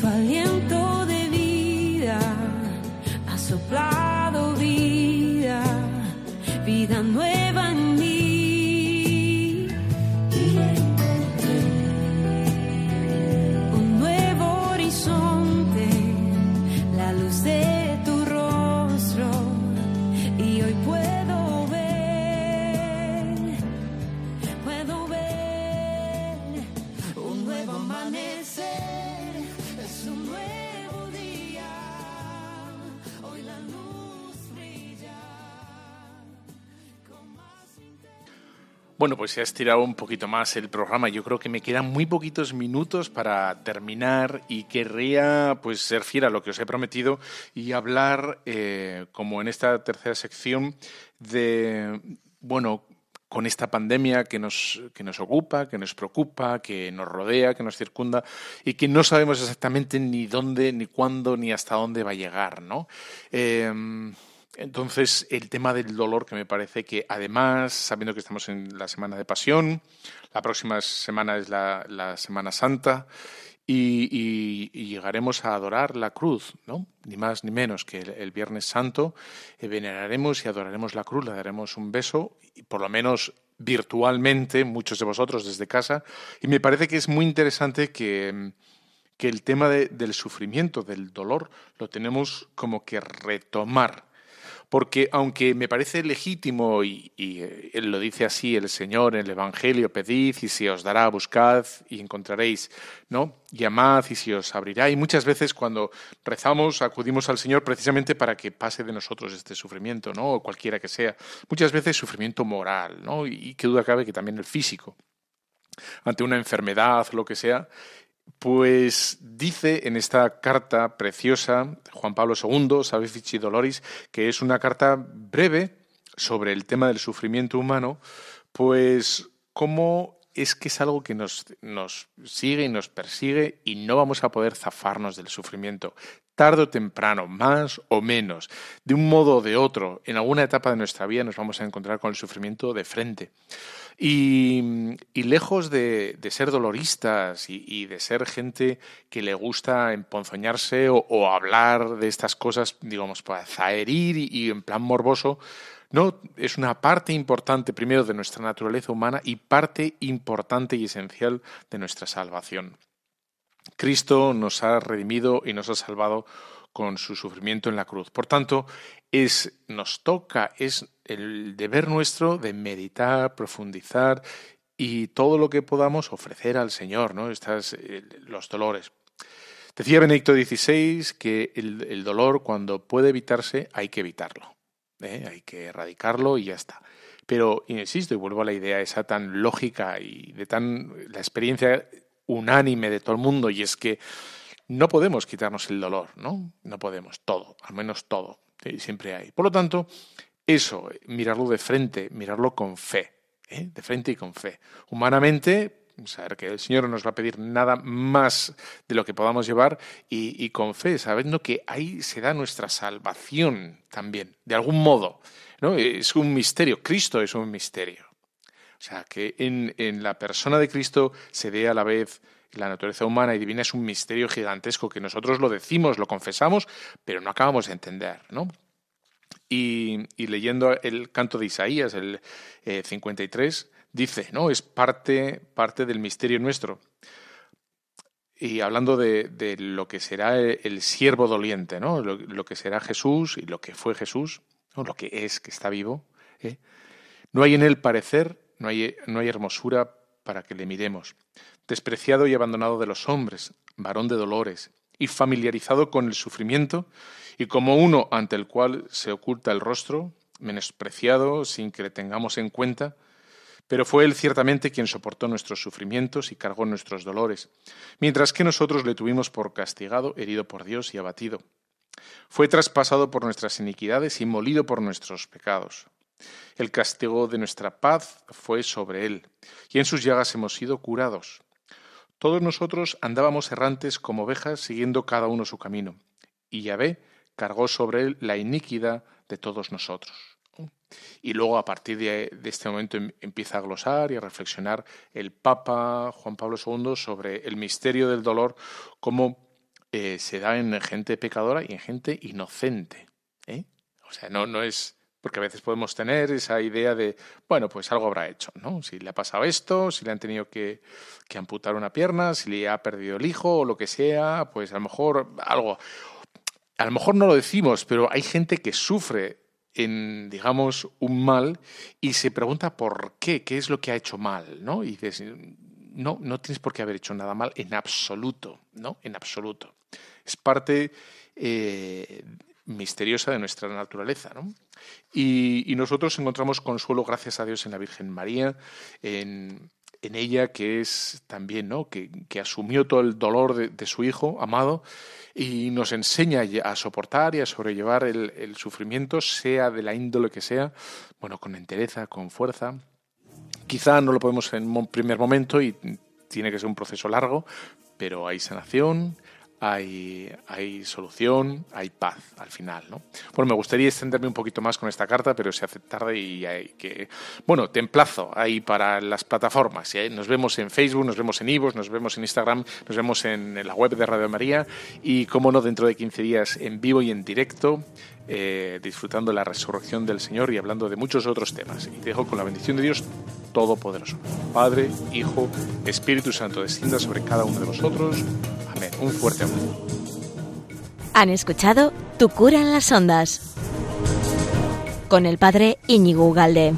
Tu aliento Bueno, pues se ha estirado un poquito más el programa. Yo creo que me quedan muy poquitos minutos para terminar y querría pues ser fiel a lo que os he prometido y hablar, eh, como en esta tercera sección, de bueno con esta pandemia que nos, que nos ocupa, que nos preocupa, que nos rodea, que nos circunda y que no sabemos exactamente ni dónde, ni cuándo, ni hasta dónde va a llegar, ¿no? Eh, entonces, el tema del dolor, que me parece que además, sabiendo que estamos en la Semana de Pasión, la próxima semana es la, Semana Santa, y, llegaremos a adorar la cruz, ¿no? Ni más ni menos que el, Viernes Santo, eh, veneraremos y adoraremos la cruz, le daremos un beso, y por lo menos virtualmente, muchos de vosotros desde casa, y me parece que es muy interesante que, que el tema del sufrimiento, del dolor, lo tenemos como que retomar porque aunque me parece legítimo, y, eh, él lo dice así el Señor en el Evangelio, pedid y se os dará, buscad y encontraréis, ¿no? Llamad y se os abrirá. Y muchas veces cuando rezamos acudimos al Señor precisamente para que pase de nosotros este sufrimiento, ¿no? O cualquiera que sea. Muchas veces sufrimiento moral, ¿no? Y, y qué duda cabe que también el físico. Ante una enfermedad, lo que sea, pues dice en esta carta preciosa Juan Pablo II, Salvifici Doloris, que es una carta breve sobre el tema del sufrimiento humano, pues cómo es que es algo que nos, nos, sigue y nos persigue y no vamos a poder zafarnos del sufrimiento. Tardo o temprano, más o menos, de un modo o de otro, en alguna etapa de nuestra vida nos vamos a encontrar con el sufrimiento de frente. Y, lejos de, ser doloristas y, de ser gente que le gusta emponzoñarse o, hablar de estas cosas, digamos, para zaherir y, en plan morboso, no, es una parte importante primero de nuestra naturaleza humana y parte importante y esencial de nuestra salvación. Cristo nos ha redimido y nos ha salvado con su sufrimiento en la cruz. Por tanto, es, nos toca, es el deber nuestro de meditar, profundizar y todo lo que podamos ofrecer al Señor, ¿no? Estas, eh, los dolores. Decía Benedicto XVI que el, dolor, cuando puede evitarse, hay que evitarlo. ¿eh? Hay que erradicarlo y ya está. Pero, insisto, y vuelvo a la idea esa tan lógica y de tan la experiencia unánime de todo el mundo, y es que no podemos quitarnos el dolor, ¿no? No podemos, todo, al menos todo, siempre hay. Por lo tanto, eso, mirarlo de frente, mirarlo con fe, ¿eh? de frente y con fe. Humanamente, saber que el Señor no nos va a pedir nada más de lo que podamos llevar y, y, con fe, sabiendo que ahí se da nuestra salvación también, de algún modo. ¿no? Es un misterio, Cristo es un misterio. O sea, que en, en la persona de Cristo se dé a la vez la naturaleza humana y divina es un misterio gigantesco que nosotros lo decimos, lo confesamos, pero no acabamos de entender, ¿no? Y, leyendo el canto de Isaías, el 53, eh, dice, ¿no? Es parte, parte del misterio nuestro. Y hablando de, lo que será el, siervo doliente, ¿no? Lo, que será Jesús y lo que fue Jesús, ¿no? lo que es, que está vivo. ¿eh? No hay en él parecer, no hay, no hay hermosura para que le miremos despreciado y abandonado de los hombres, varón de dolores, y familiarizado con el sufrimiento, y como uno ante el cual se oculta el rostro, menospreciado sin que le tengamos en cuenta, pero fue él ciertamente quien soportó nuestros sufrimientos y cargó nuestros dolores, mientras que nosotros le tuvimos por castigado, herido por Dios y abatido. Fue traspasado por nuestras iniquidades y molido por nuestros pecados. El castigo de nuestra paz fue sobre él, y en sus llagas hemos sido curados. Todos nosotros andábamos errantes como ovejas, siguiendo cada uno su camino, y Yahvé cargó sobre él la iniquidad de todos nosotros. Y luego, a partir de, este momento, em, empieza a glosar y a reflexionar el Papa Juan Pablo II sobre el misterio del dolor, cómo eh, se da en gente pecadora y en gente inocente. ¿eh? O sea, no, no es porque a veces podemos tener esa idea de, bueno, pues algo habrá hecho, ¿no? Si le ha pasado esto, si le han tenido que, amputar una pierna, si le ha perdido el hijo o lo que sea, pues a lo mejor algo. A lo mejor no lo decimos, pero hay gente que sufre en, digamos, un mal y se pregunta por qué, qué es lo que ha hecho mal, ¿no? Y dices, no, no tienes por qué haber hecho nada mal en absoluto, ¿no? En absoluto. Es parte eh, misteriosa de nuestra naturaleza. ¿no? Y, nosotros encontramos consuelo, gracias a Dios, en la Virgen María, en, ella que es también, ¿no? que, asumió todo el dolor de, su hijo amado y nos enseña a soportar y a sobrellevar el, sufrimiento, sea de la índole que sea, bueno, con entereza, con fuerza. Quizá no lo podemos en un primer momento y tiene que ser un proceso largo, pero hay sanación, hay, hay solución, hay paz al final, ¿no? Bueno, me gustaría extenderme un poquito más con esta carta, pero se hace tarde y hay que... Bueno, te emplazo ahí para las plataformas. ¿eh? Nos vemos en Facebook, nos vemos en Ivos, nos vemos en Instagram, nos vemos en la web de Radio María y, como no, dentro de 15 días en vivo y en directo, eh, disfrutando la resurrección del Señor y hablando de muchos otros temas. Y te dejo con la bendición de Dios Todopoderoso. Padre, Hijo, Espíritu Santo, descienda sobre cada uno de vosotros. Amén. Un fuerte abrazo. Han escuchado Tu cura en las ondas. con el padre Íñigo Ugalde.